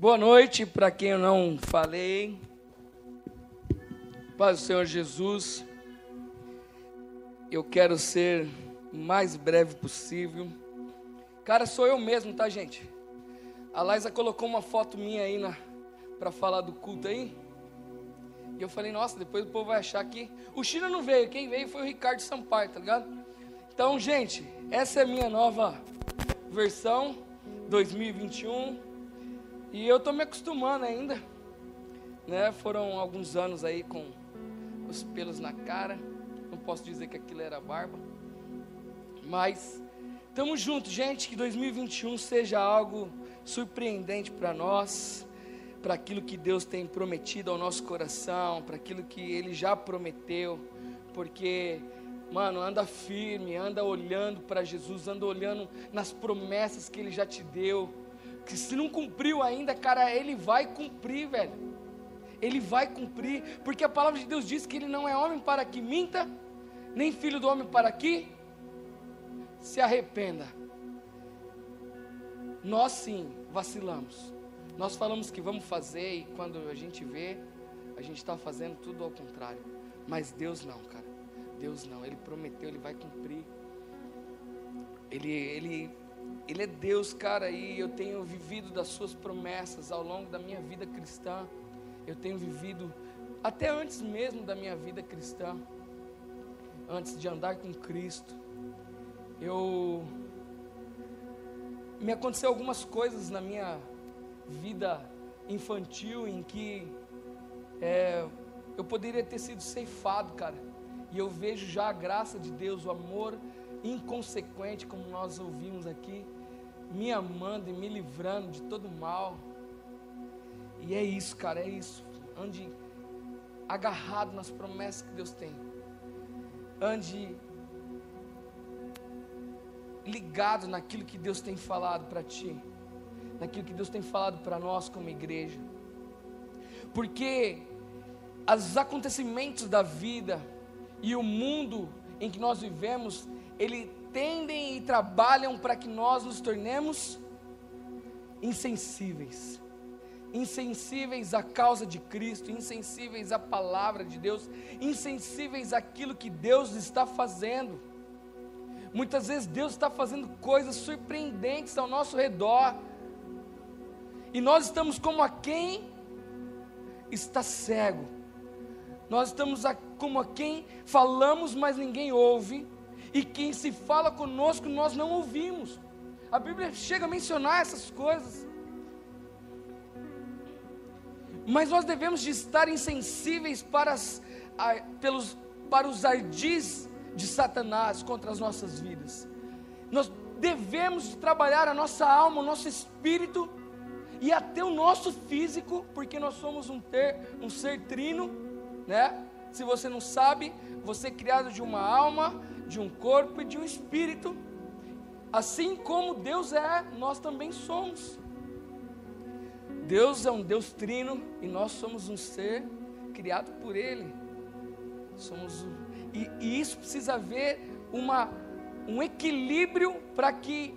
Boa noite para quem eu não falei. Paz do Senhor Jesus. Eu quero ser o mais breve possível. Cara, sou eu mesmo, tá, gente? A Laisa colocou uma foto minha aí na para falar do culto aí. E eu falei, nossa, depois o povo vai achar que o China não veio, quem veio foi o Ricardo Sampaio, tá ligado? Então, gente, essa é a minha nova versão 2021. E eu estou me acostumando ainda. Né? Foram alguns anos aí com os pelos na cara. Não posso dizer que aquilo era barba. Mas estamos juntos, gente. Que 2021 seja algo surpreendente para nós, para aquilo que Deus tem prometido ao nosso coração, para aquilo que Ele já prometeu. Porque, mano, anda firme, anda olhando para Jesus, anda olhando nas promessas que Ele já te deu que se não cumpriu ainda, cara, ele vai cumprir, velho. Ele vai cumprir, porque a palavra de Deus diz que ele não é homem para que minta, nem filho do homem para que se arrependa. Nós sim vacilamos. Nós falamos que vamos fazer e quando a gente vê, a gente está fazendo tudo ao contrário. Mas Deus não, cara. Deus não. Ele prometeu, Ele vai cumprir. Ele, ele ele é Deus, cara, e eu tenho vivido das suas promessas ao longo da minha vida cristã. Eu tenho vivido até antes mesmo da minha vida cristã, antes de andar com Cristo. Eu me aconteceu algumas coisas na minha vida infantil em que é, eu poderia ter sido ceifado, cara. E eu vejo já a graça de Deus, o amor inconsequente, como nós ouvimos aqui, me amando e me livrando de todo mal. E é isso, cara, é isso. Ande agarrado nas promessas que Deus tem. Ande ligado naquilo que Deus tem falado para ti, naquilo que Deus tem falado para nós como igreja. Porque os acontecimentos da vida e o mundo em que nós vivemos, ele tendem e trabalham para que nós nos tornemos insensíveis. Insensíveis à causa de Cristo, insensíveis à palavra de Deus, insensíveis àquilo que Deus está fazendo. Muitas vezes Deus está fazendo coisas surpreendentes ao nosso redor, e nós estamos como a quem está cego, nós estamos como a quem falamos, mas ninguém ouve, e quem se fala conosco nós não ouvimos. A Bíblia chega a mencionar essas coisas. Mas nós devemos de estar insensíveis para, as, a, pelos, para os ardis de Satanás contra as nossas vidas. Nós devemos trabalhar a nossa alma, o nosso espírito e até o nosso físico, porque nós somos um, ter, um ser trino, né? Se você não sabe, você é criado de uma alma, de um corpo e de um espírito. Assim como Deus é, nós também somos. Deus é um Deus trino e nós somos um ser criado por Ele. Somos e, e isso precisa haver uma, um equilíbrio para que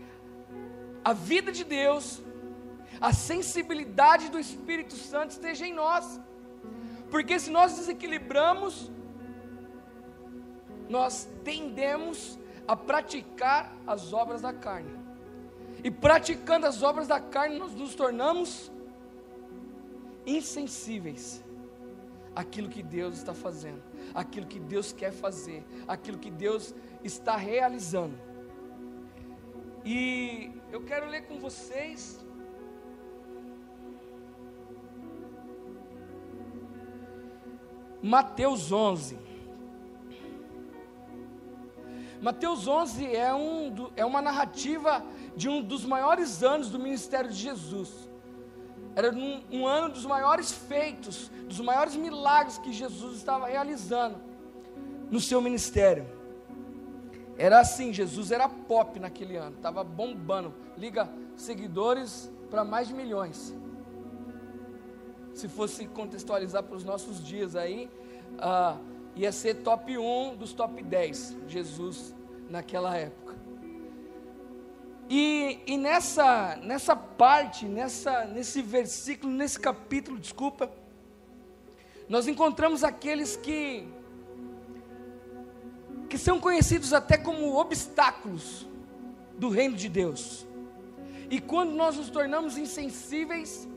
a vida de Deus, a sensibilidade do Espírito Santo esteja em nós. Porque se nós desequilibramos, nós tendemos a praticar as obras da carne. E praticando as obras da carne, nós nos tornamos insensíveis àquilo que Deus está fazendo, àquilo que Deus quer fazer, àquilo que Deus está realizando. E eu quero ler com vocês Mateus 11. Mateus 11 é, um, é uma narrativa de um dos maiores anos do ministério de Jesus. Era um, um ano dos maiores feitos, dos maiores milagres que Jesus estava realizando no seu ministério. Era assim, Jesus era pop naquele ano, estava bombando, liga seguidores para mais de milhões. Se fosse contextualizar para os nossos dias aí, uh, ia ser top 1 dos top 10, Jesus naquela época. E, e nessa, nessa parte, nessa, nesse versículo, nesse capítulo, desculpa, nós encontramos aqueles que, que são conhecidos até como obstáculos do reino de Deus. E quando nós nos tornamos insensíveis,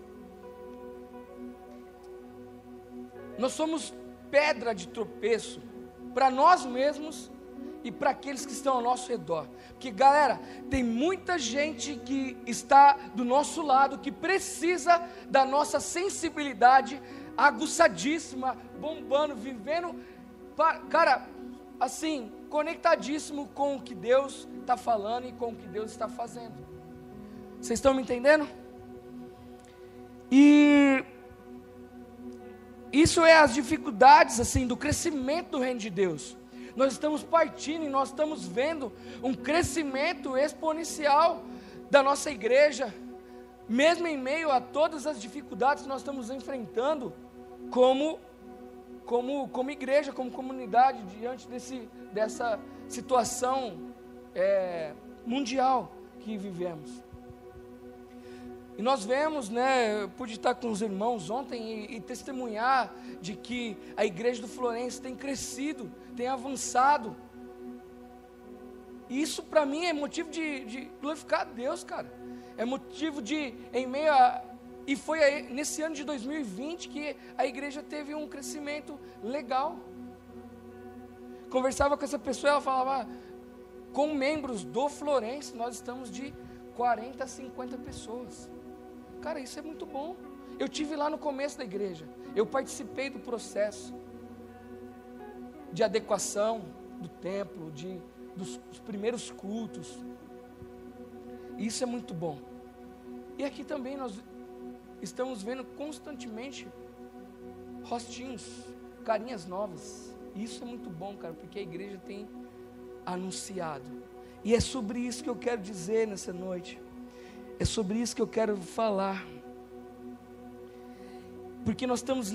nós somos pedra de tropeço para nós mesmos e para aqueles que estão ao nosso redor. Porque, galera, tem muita gente que está do nosso lado, que precisa da nossa sensibilidade aguçadíssima, bombando, vivendo, cara, assim, conectadíssimo com o que Deus está falando e com o que Deus está fazendo. Vocês estão me entendendo? E isso é as dificuldades assim do crescimento do reino de Deus. Nós estamos partindo e nós estamos vendo um crescimento exponencial da nossa igreja, mesmo em meio a todas as dificuldades que nós estamos enfrentando como como como igreja, como comunidade diante desse dessa situação é, mundial que vivemos. E nós vemos, né, eu pude estar com os irmãos ontem e, e, testemunhar de que a igreja do Florença tem crescido, tem avançado. E isso para mim é motivo de, de, glorificar a Deus, cara. É motivo de, em meio a. E foi aí, nesse ano de 2020 que a igreja teve um crescimento legal. Conversava com essa pessoa, ela falava, com membros do Florença, nós estamos de 40 a 50 pessoas. Cara, isso é muito bom. Eu tive lá no começo da igreja. Eu participei do processo de adequação do templo, de dos, dos primeiros cultos. Isso é muito bom. E aqui também nós estamos vendo constantemente rostinhos, carinhas novas. Isso é muito bom, cara, porque a igreja tem anunciado. E é sobre isso que eu quero dizer nessa noite. É sobre isso que eu quero falar. Porque nós estamos,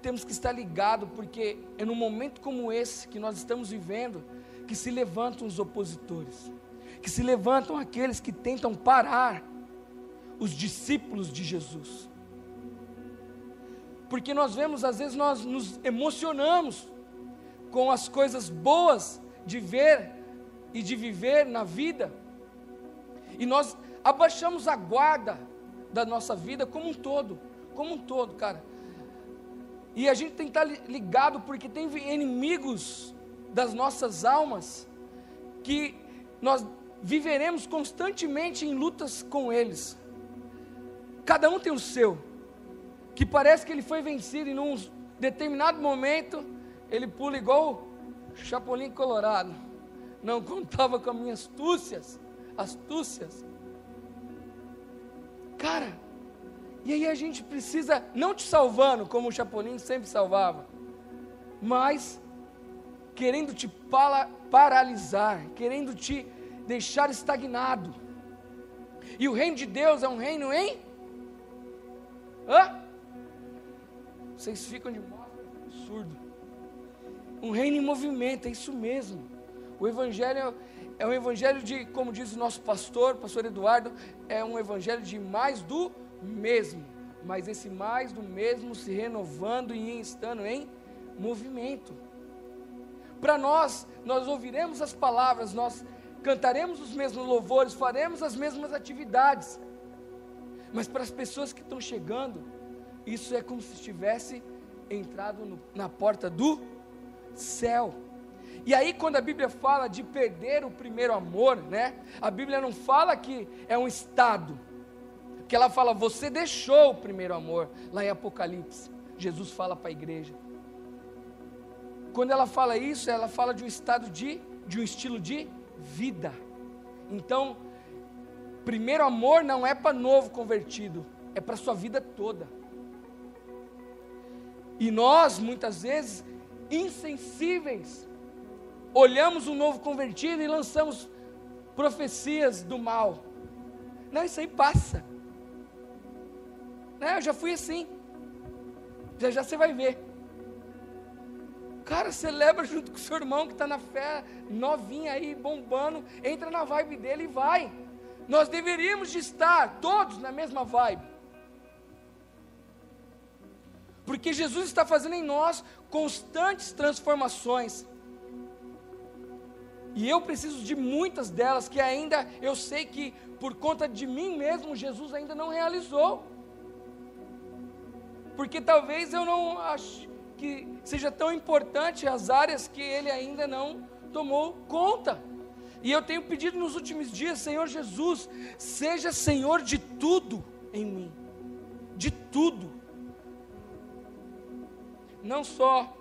temos que estar ligados, porque é num momento como esse que nós estamos vivendo que se levantam os opositores, que se levantam aqueles que tentam parar os discípulos de Jesus. Porque nós vemos, às vezes, nós nos emocionamos com as coisas boas de ver e de viver na vida, e nós abaixamos a guarda da nossa vida como um todo, como um todo, cara. E a gente tem que estar ligado porque tem inimigos das nossas almas que nós viveremos constantemente em lutas com eles. Cada um tem o seu, que parece que ele foi vencido e num determinado momento ele pula igual Chapolin Colorado. Não contava com as minhas astúcias, astúcias. Cara, e aí a gente precisa, não te salvando, como o Chapolin sempre salvava, mas querendo te paralisar, querendo te deixar estagnado. E o reino de Deus é um reino em? Hã? Vocês ficam de modo absurdo. Um reino em movimento, é isso mesmo. O Evangelho é um evangelho de, como diz o nosso pastor, pastor Eduardo, é um evangelho de mais do mesmo. Mas esse mais do mesmo se renovando e estando em movimento. Para nós, nós ouviremos as palavras, nós cantaremos os mesmos louvores, faremos as mesmas atividades. Mas para as pessoas que estão chegando, isso é como se estivesse entrado no, na porta do céu. E aí, quando a Bíblia fala de perder o primeiro amor, né? A Bíblia não fala que é um estado, que ela fala, você deixou o primeiro amor, lá em Apocalipse. Jesus fala para a igreja. Quando ela fala isso, ela fala de um estado de, de um estilo de vida. Então, primeiro amor não é para novo convertido, é para sua vida toda. E nós, muitas vezes, insensíveis olhamos um novo convertido e lançamos profecias do mal. Não, isso aí passa. Não, eu já fui assim. Já já você vai ver. Cara, celebra junto com o seu irmão que está na fé, novinha aí, bombando, entra na vibe dele e vai. nós deveríamos de estar todos na mesma vibe. Porque Jesus está fazendo em nós constantes transformações. E eu preciso de muitas delas que ainda eu sei que por conta de mim mesmo Jesus ainda não realizou. Porque talvez eu não acho que seja tão importante as áreas que ele ainda não tomou conta. E eu tenho pedido nos últimos dias, Senhor Jesus, seja Senhor de tudo em mim. De tudo. Não só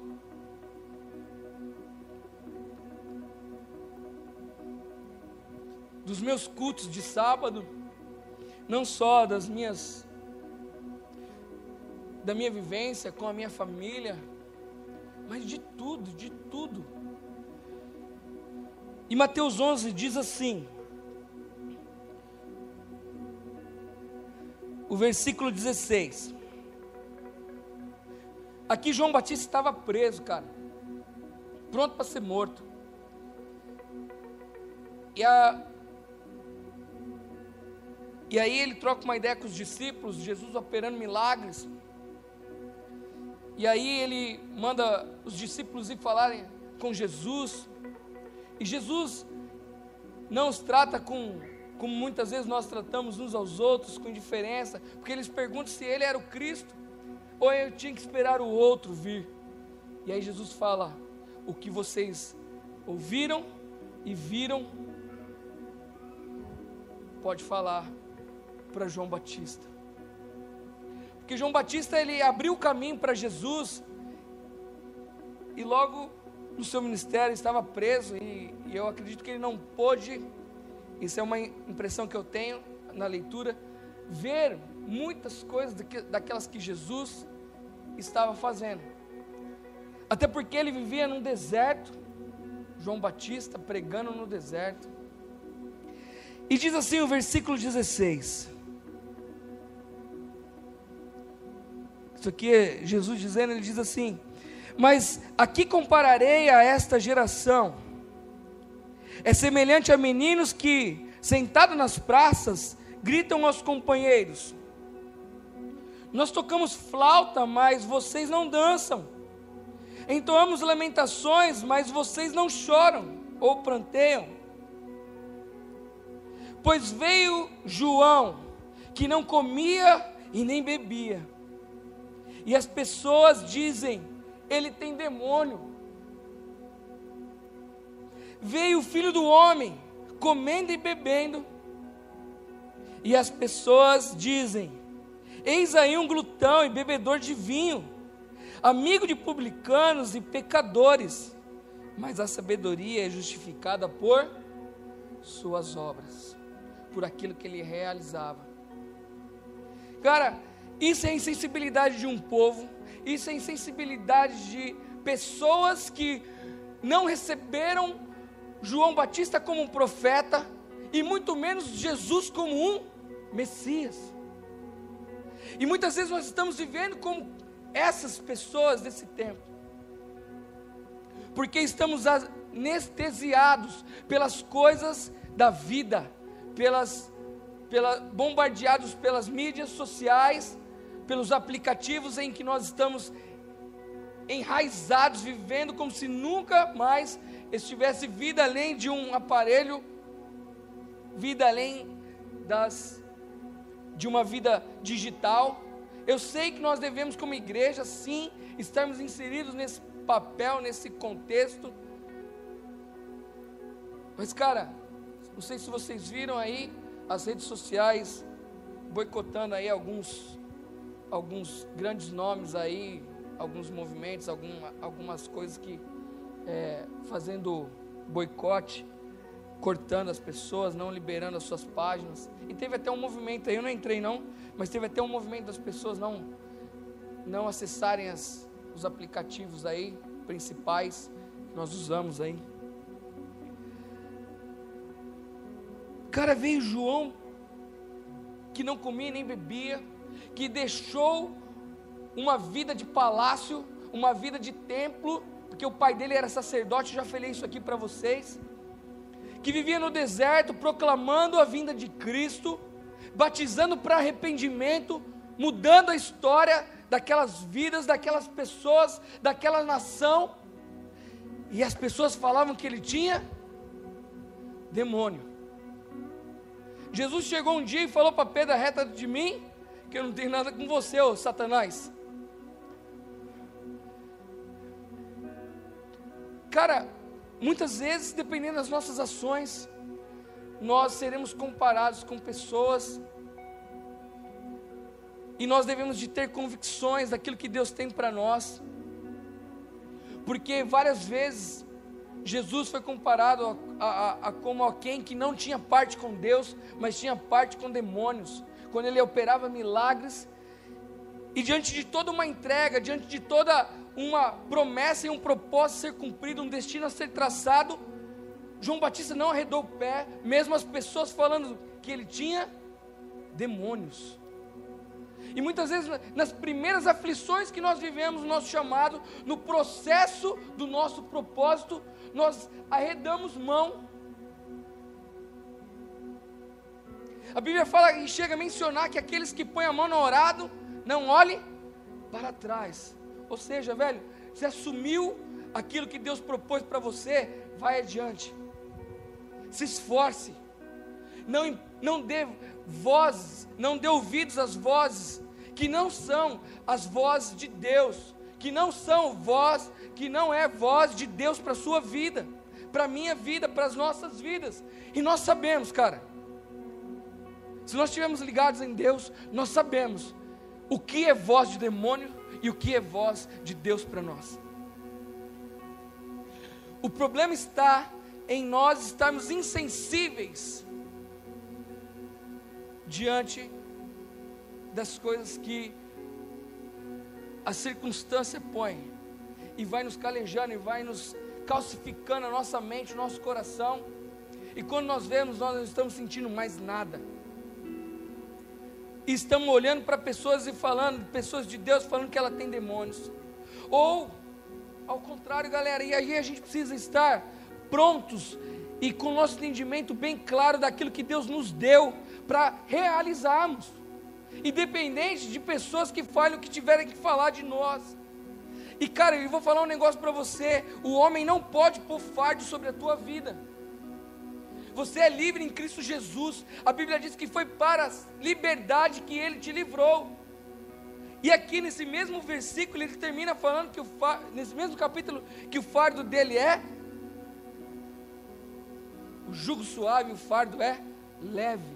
dos meus cultos de sábado, não só das minhas da minha vivência com a minha família, mas de tudo, de tudo. E Mateus 11 diz assim, o versículo 16. Aqui João Batista estava preso, cara, pronto para ser morto. E a, e aí ele troca uma ideia com os discípulos, Jesus operando milagres. E aí ele manda os discípulos ir falarem com Jesus. E Jesus não os trata com como muitas vezes nós tratamos uns aos outros com indiferença, porque eles perguntam se ele era o Cristo ou eu tinha que esperar o outro vir. E aí Jesus fala: o que vocês ouviram e viram, pode falar para João Batista. Porque João Batista ele abriu o caminho para Jesus e logo no seu ministério estava preso e, e eu acredito que ele não pôde, isso é uma impressão que eu tenho na leitura, ver muitas coisas daquelas que Jesus estava fazendo. Até porque ele vivia num deserto, João Batista pregando no deserto. E diz assim o versículo 16: Isso aqui é Jesus dizendo, ele diz assim: Mas aqui compararei a esta geração. É semelhante a meninos que, sentados nas praças, gritam aos companheiros: Nós tocamos flauta, mas vocês não dançam. Entoamos lamentações, mas vocês não choram ou pranteiam. Pois veio João, que não comia e nem bebia e as pessoas dizem: ele tem demônio. Veio o filho do homem, comendo e bebendo, e as pessoas dizem: Eis aí um glutão e bebedor de vinho, amigo de publicanos e pecadores, mas a sabedoria é justificada por suas obras, por aquilo que ele realizava. Cara, isso é insensibilidade de um povo, isso é insensibilidade de pessoas que não receberam João Batista como um profeta e muito menos Jesus como um Messias. E muitas vezes nós estamos vivendo como essas pessoas desse tempo, porque estamos anestesiados pelas coisas da vida, pelas, pela, bombardeados pelas mídias sociais, pelos aplicativos em que nós estamos enraizados, vivendo como se nunca mais estivesse vida além de um aparelho, vida além das de uma vida digital. Eu sei que nós devemos como igreja sim estarmos inseridos nesse papel, nesse contexto. Mas cara, não sei se vocês viram aí as redes sociais boicotando aí alguns alguns grandes nomes aí, alguns movimentos, algum, algumas coisas que é, fazendo boicote, cortando as pessoas, não liberando as suas páginas. E teve até um movimento aí, eu não entrei não, mas teve até um movimento das pessoas não, não acessarem as, os aplicativos aí, principais, que nós usamos aí. Cara, veio João, que não comia nem bebia, que deixou uma vida de palácio, uma vida de templo, porque o pai dele era sacerdote, já falei isso aqui para vocês, que vivia no deserto proclamando a vinda de Cristo, batizando para arrependimento, mudando a história daquelas vidas, daquelas pessoas, daquela nação. E as pessoas falavam que ele tinha demônio. Jesus chegou um dia e falou para Pedro: reta de mim, que eu não tenho nada com você, ô Satanás. Cara, muitas vezes, dependendo das nossas ações, nós seremos comparados com pessoas e nós devemos de ter convicções daquilo que Deus tem para nós. Porque várias vezes Jesus foi comparado a, a, a, como alguém que não tinha parte com Deus, mas tinha parte com demônios. Quando ele operava milagres, e diante de toda uma entrega, diante de toda uma promessa e um propósito a ser cumprido, um destino a ser traçado, João Batista não arredou o pé, mesmo as pessoas falando que ele tinha demônios. E muitas vezes, nas primeiras aflições que nós vivemos, no nosso chamado, no processo do nosso propósito, nós arredamos mão. A Bíblia fala e chega a mencionar que aqueles que põem a mão no orado, não olhem para trás. Ou seja, velho, você assumiu aquilo que Deus propôs para você, vai adiante. Se esforce. Não, não dê vozes, não dê ouvidos às vozes que não são as vozes de Deus, que não são voz, que não é voz de Deus para a sua vida, para a minha vida, para as nossas vidas. E nós sabemos, cara, se nós estivermos ligados em Deus, nós sabemos o que é voz de demônio e o que é voz de Deus para nós. O problema está em nós estarmos insensíveis diante das coisas que a circunstância põe e vai nos calejando e vai nos calcificando a nossa mente, o nosso coração. E quando nós vemos, nós não estamos sentindo mais nada. Estamos olhando para pessoas e falando, pessoas de Deus falando que ela tem demônios. Ou, ao contrário, galera, e aí a gente precisa estar prontos e com o nosso entendimento bem claro daquilo que Deus nos deu para realizarmos independente de pessoas que falem o que tiverem que falar de nós. E cara, eu vou falar um negócio para você: o homem não pode pôr fardo sobre a tua vida. Você é livre em Cristo Jesus. A Bíblia diz que foi para a liberdade que Ele te livrou. E aqui nesse mesmo versículo ele termina falando que o nesse mesmo capítulo que o fardo dele é o jugo suave, o fardo é leve.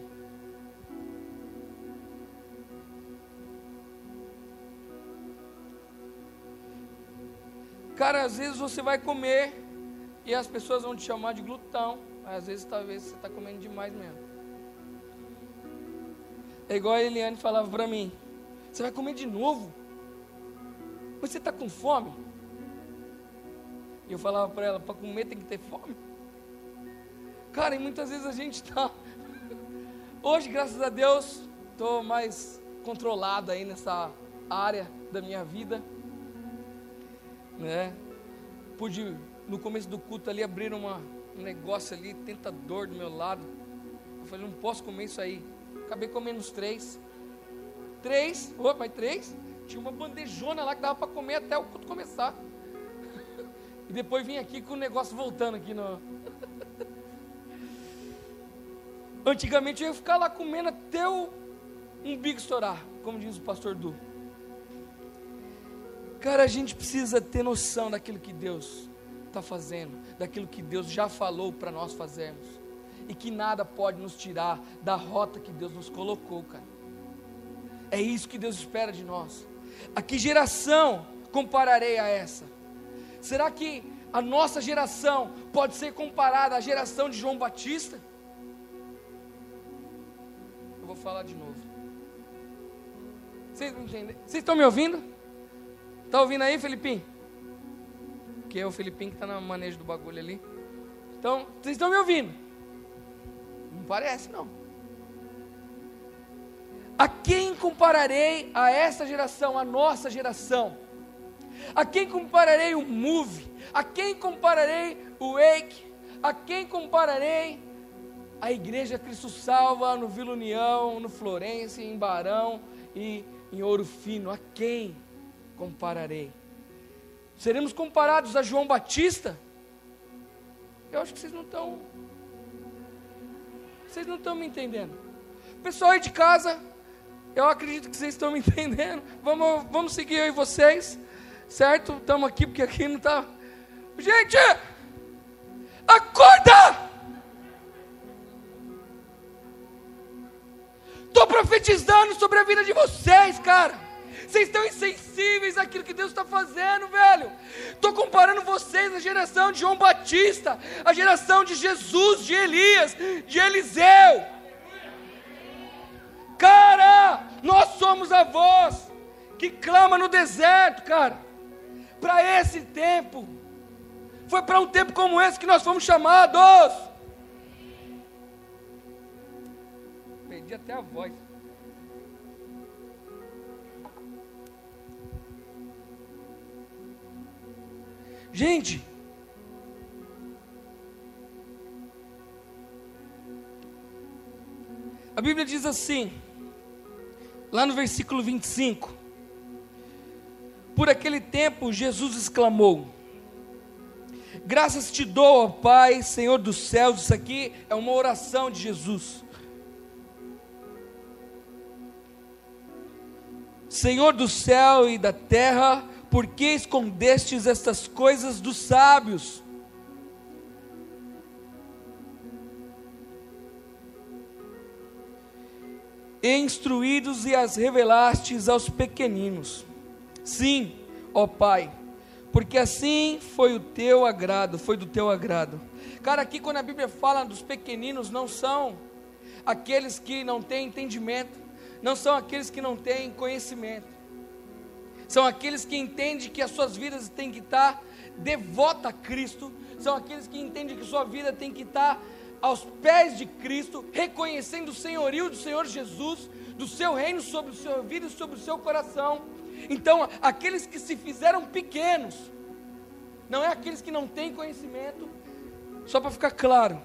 Cara, às vezes você vai comer e as pessoas vão te chamar de glutão. Às vezes, talvez você está comendo demais mesmo. É igual a Eliane falava para mim: Você vai comer de novo? Mas você está com fome? E eu falava para ela: Para comer tem que ter fome. Cara, e muitas vezes a gente está. Hoje, graças a Deus, estou mais controlado aí nessa área da minha vida né? Pude, no começo do culto ali, abrir uma, um negócio ali, tentador do meu lado. Eu falei, não posso comer isso aí. Acabei comendo os três. Três, opa, três? Tinha uma bandejona lá que dava para comer até o culto começar. e depois vim aqui com o negócio voltando aqui no. Antigamente eu ia ficar lá comendo até o umbigo estourar, como diz o pastor Du. Cara, a gente precisa ter noção daquilo que Deus está fazendo, daquilo que Deus já falou para nós fazermos, e que nada pode nos tirar da rota que Deus nos colocou, cara. É isso que Deus espera de nós. A que geração compararei a essa? Será que a nossa geração pode ser comparada à geração de João Batista? Eu vou falar de novo. Vocês estão me ouvindo? Tá ouvindo aí, Felipinho? Que é o Felipinho que está no manejo do bagulho ali. Então, vocês estão me ouvindo? Não parece, não. A quem compararei a essa geração, a nossa geração? A quem compararei o Move? A quem compararei o Wake? A quem compararei? A igreja Cristo Salva no Vila União, no Florença, em Barão e em Ouro Fino. A quem compararei? Seremos comparados a João Batista? Eu acho que vocês não estão. Vocês não estão me entendendo. Pessoal aí de casa, eu acredito que vocês estão me entendendo. Vamos, vamos seguir aí vocês, certo? Estamos aqui porque aqui não está. Gente, acorda! Estou profetizando sobre a vida de vocês, cara. Vocês estão insensíveis àquilo que Deus está fazendo, velho. Estou comparando vocês à geração de João Batista, a geração de Jesus, de Elias, de Eliseu. Cara, nós somos a voz que clama no deserto, cara. Para esse tempo, foi para um tempo como esse que nós fomos chamados. Perdi até a voz. Gente, a Bíblia diz assim, lá no versículo 25: Por aquele tempo Jesus exclamou: Graças te dou, ó Pai, Senhor dos céus. Isso aqui é uma oração de Jesus. Senhor do céu e da terra, por que escondestes estas coisas dos sábios? Instruídos e as revelastes aos pequeninos. Sim, ó Pai, porque assim foi o teu agrado, foi do teu agrado. Cara, aqui quando a Bíblia fala dos pequeninos, não são aqueles que não têm entendimento, não são aqueles que não têm conhecimento são aqueles que entendem que as suas vidas têm que estar devota a Cristo, são aqueles que entendem que sua vida tem que estar aos pés de Cristo, reconhecendo o senhorio do Senhor Jesus, do seu reino sobre o seu vida e sobre o seu coração. Então, aqueles que se fizeram pequenos, não é aqueles que não têm conhecimento, só para ficar claro.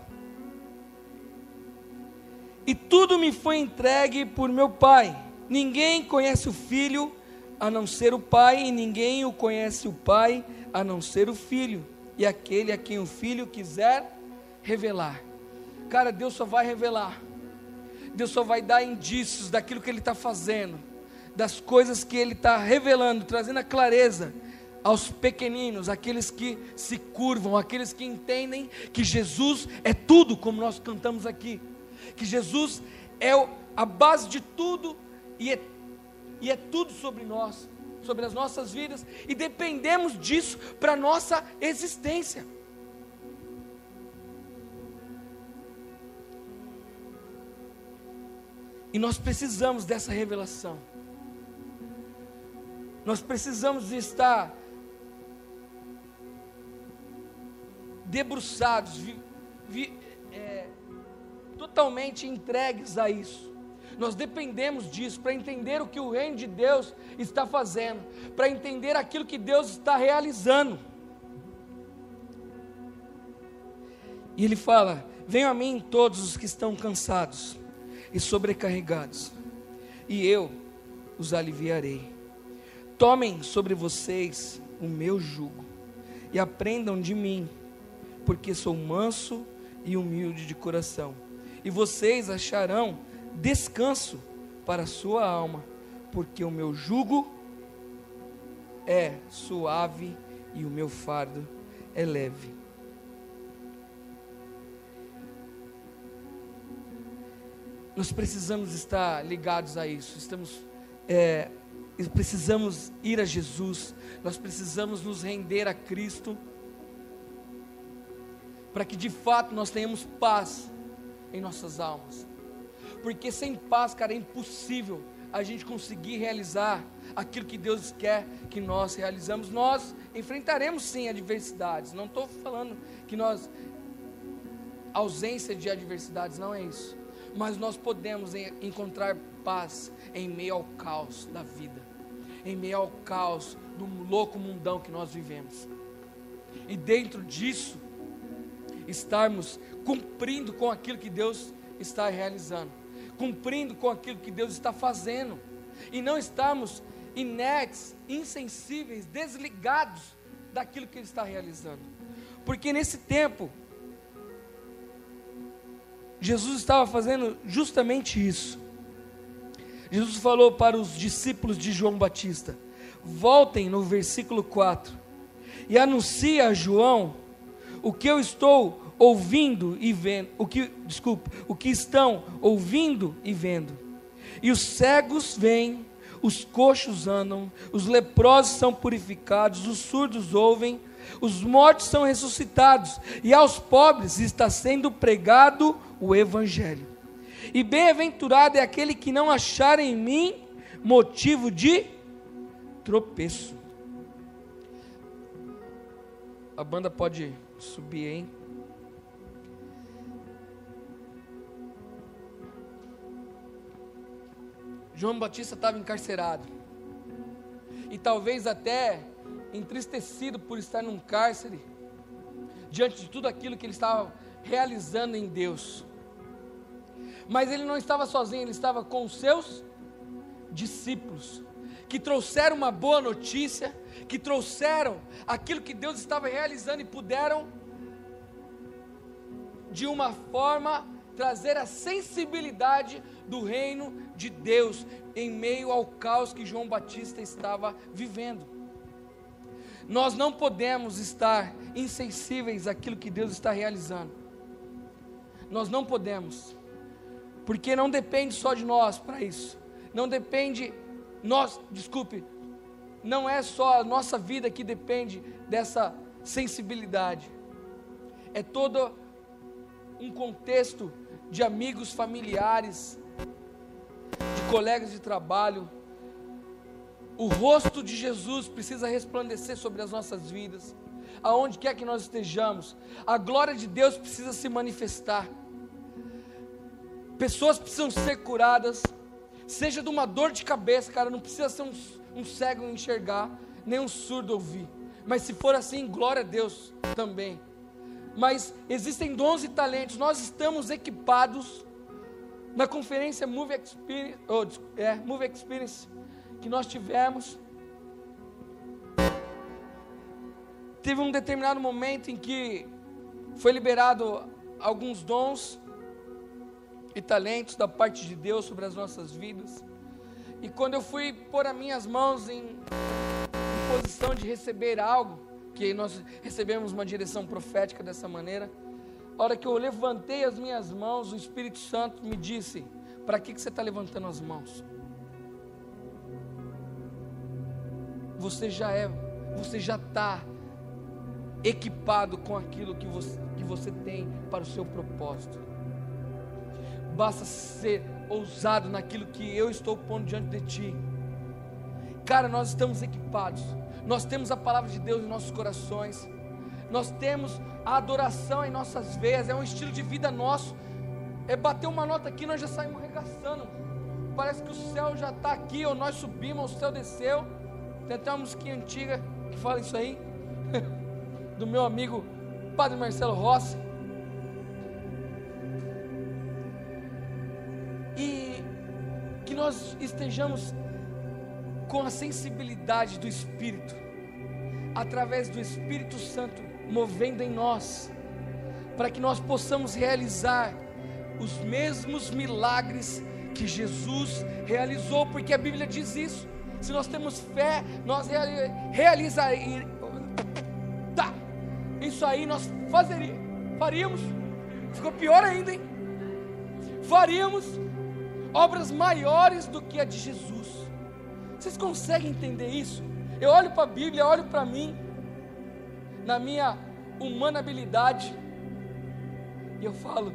E tudo me foi entregue por meu Pai. Ninguém conhece o Filho a não ser o Pai, e ninguém o conhece o Pai a não ser o Filho, e aquele a quem o Filho quiser revelar. Cara, Deus só vai revelar, Deus só vai dar indícios daquilo que Ele está fazendo, das coisas que Ele está revelando, trazendo a clareza aos pequeninos, aqueles que se curvam, aqueles que entendem que Jesus é tudo, como nós cantamos aqui, que Jesus é a base de tudo e é e é tudo sobre nós, sobre as nossas vidas, e dependemos disso para a nossa existência. E nós precisamos dessa revelação. Nós precisamos estar debruçados, vi, vi, é, totalmente entregues a isso. Nós dependemos disso para entender o que o reino de Deus está fazendo, para entender aquilo que Deus está realizando. E ele fala: Venham a mim todos os que estão cansados e sobrecarregados, e eu os aliviarei. Tomem sobre vocês o meu jugo e aprendam de mim, porque sou manso e humilde de coração, e vocês acharão descanso para a sua alma, porque o meu jugo é suave e o meu fardo é leve. Nós precisamos estar ligados a isso. Estamos, é, precisamos ir a Jesus. Nós precisamos nos render a Cristo para que de fato nós tenhamos paz em nossas almas. Porque sem paz, cara, é impossível a gente conseguir realizar aquilo que Deus quer que nós realizamos. Nós enfrentaremos sim adversidades. Não estou falando que nós ausência de adversidades, não é isso. Mas nós podemos encontrar paz em meio ao caos da vida, em meio ao caos do louco mundão que nós vivemos. E dentro disso, estarmos cumprindo com aquilo que Deus está realizando, cumprindo com aquilo que Deus está fazendo, e não estarmos inertes, insensíveis, desligados daquilo que Ele está realizando. Porque nesse tempo, Jesus estava fazendo justamente isso. Jesus falou para os discípulos de João Batista: voltem no versículo 4 e anuncia a João o que eu estou ouvindo e vendo, o que, desculpa, o que estão ouvindo e vendo. E os cegos vêm, os coxos andam, os leprosos são purificados, os surdos ouvem, os mortos são ressuscitados, e aos pobres está sendo pregado o evangelho. E bem-aventurado é aquele que não achar em mim motivo de tropeço. A banda pode subir, hein? João Batista estava encarcerado. E talvez até entristecido por estar num cárcere, diante de tudo aquilo que ele estava realizando em Deus. Mas ele não estava sozinho, ele estava com os seus discípulos, que trouxeram uma boa notícia, que trouxeram aquilo que Deus estava realizando e puderam, de uma forma, trazer a sensibilidade do reino de Deus em meio ao caos que João Batista estava vivendo. Nós não podemos estar insensíveis àquilo que Deus está realizando. Nós não podemos, porque não depende só de nós para isso. Não depende nós, desculpe, não é só a nossa vida que depende dessa sensibilidade. É todo um contexto de amigos, familiares, de colegas de trabalho. O rosto de Jesus precisa resplandecer sobre as nossas vidas, aonde quer que nós estejamos. A glória de Deus precisa se manifestar. Pessoas precisam ser curadas, seja de uma dor de cabeça, cara, não precisa ser um, um cego enxergar, nem um surdo ouvir. Mas se for assim, glória a Deus também. Mas existem dons e talentos, nós estamos equipados na conferência Move Experience, oh, é, Move Experience que nós tivemos, teve um determinado momento em que foi liberado alguns dons e talentos da parte de Deus sobre as nossas vidas. E quando eu fui pôr as minhas mãos em, em posição de receber algo, que nós recebemos uma direção profética dessa maneira, a hora que eu levantei as minhas mãos, o Espírito Santo me disse: Para que, que você está levantando as mãos? Você já é, você já está equipado com aquilo que você, que você tem para o seu propósito. Basta ser ousado naquilo que eu estou pondo diante de ti. Cara, nós estamos equipados. Nós temos a palavra de Deus em nossos corações. Nós temos a adoração em nossas veias, é um estilo de vida nosso. É bater uma nota aqui, nós já saímos arregaçando. Parece que o céu já está aqui, ou nós subimos, o céu desceu. Tem até uma musiquinha antiga que fala isso aí, do meu amigo Padre Marcelo Rossi. E que nós estejamos com a sensibilidade do Espírito, através do Espírito Santo movendo em nós, para que nós possamos realizar os mesmos milagres que Jesus realizou, porque a Bíblia diz isso. Se nós temos fé, nós realizaremos. Tá, isso aí nós fazeríamos, faríamos. Ficou pior ainda, hein? Faríamos obras maiores do que a de Jesus. Vocês conseguem entender isso? Eu olho para a Bíblia, olho para mim na minha humana habilidade. E eu falo: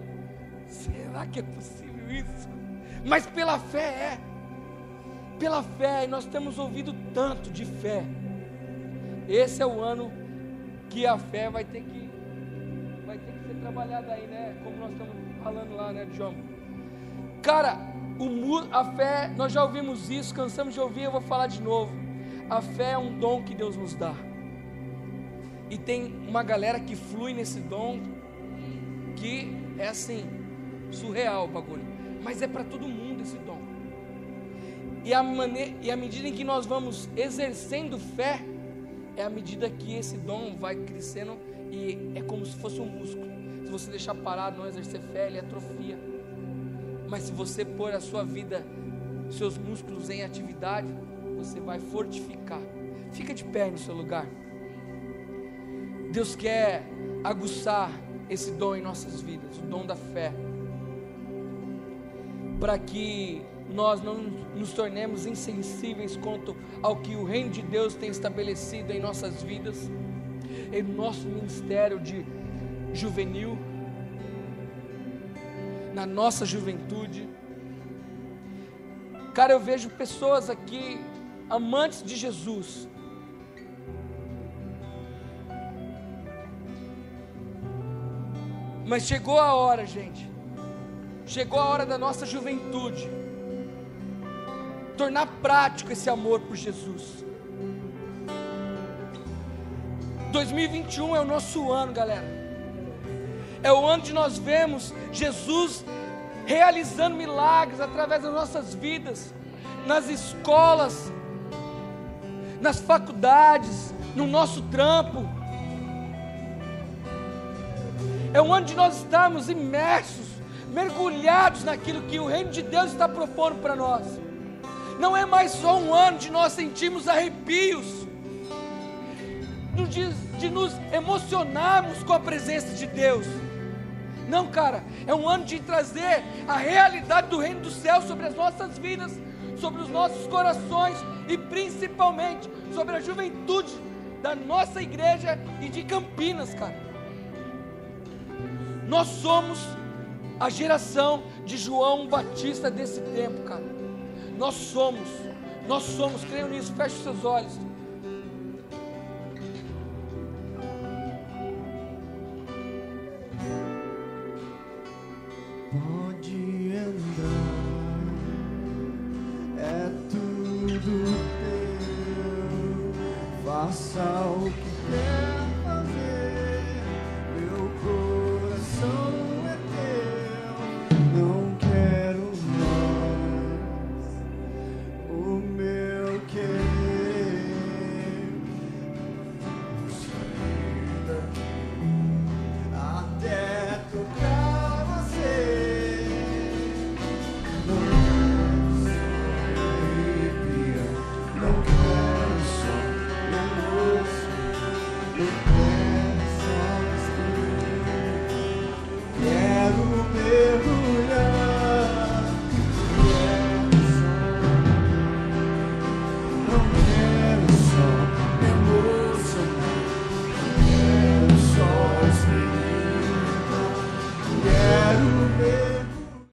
será que é possível isso? Mas pela fé é. Pela fé, e nós temos ouvido tanto de fé. Esse é o ano que a fé vai ter que vai ter que ser trabalhada aí, né? Como nós estamos falando lá, né, João? Cara, o, a fé, nós já ouvimos isso, cansamos de ouvir, eu vou falar de novo. A fé é um dom que Deus nos dá e tem uma galera que flui nesse dom aqui é assim, surreal o bagulho. Mas é para todo mundo esse dom. E a, maneira, e a medida em que nós vamos exercendo fé, é a medida que esse dom vai crescendo e é como se fosse um músculo. Se você deixar parado, não exercer fé, ele atrofia. Mas se você pôr a sua vida, seus músculos em atividade, você vai fortificar. Fica de pé no seu lugar. Deus quer aguçar esse dom em nossas vidas, o dom da fé, para que nós não nos tornemos insensíveis quanto ao que o reino de Deus tem estabelecido em nossas vidas, em nosso ministério de juvenil, na nossa juventude. Cara, eu vejo pessoas aqui, amantes de Jesus, Mas chegou a hora, gente. Chegou a hora da nossa juventude tornar prático esse amor por Jesus. 2021 é o nosso ano, galera. É o ano de nós vemos Jesus realizando milagres através das nossas vidas, nas escolas, nas faculdades, no nosso trampo. É um ano de nós estarmos imersos, mergulhados naquilo que o reino de Deus está propondo para nós. Não é mais só um ano de nós sentirmos arrepios, de, de nos emocionarmos com a presença de Deus. Não, cara, é um ano de trazer a realidade do reino do céu sobre as nossas vidas, sobre os nossos corações e principalmente sobre a juventude da nossa igreja e de Campinas, cara. Nós somos a geração de João Batista desse tempo, cara. Nós somos, nós somos, creio nisso, feche os seus olhos. Pode andar, é tudo teu, faça o que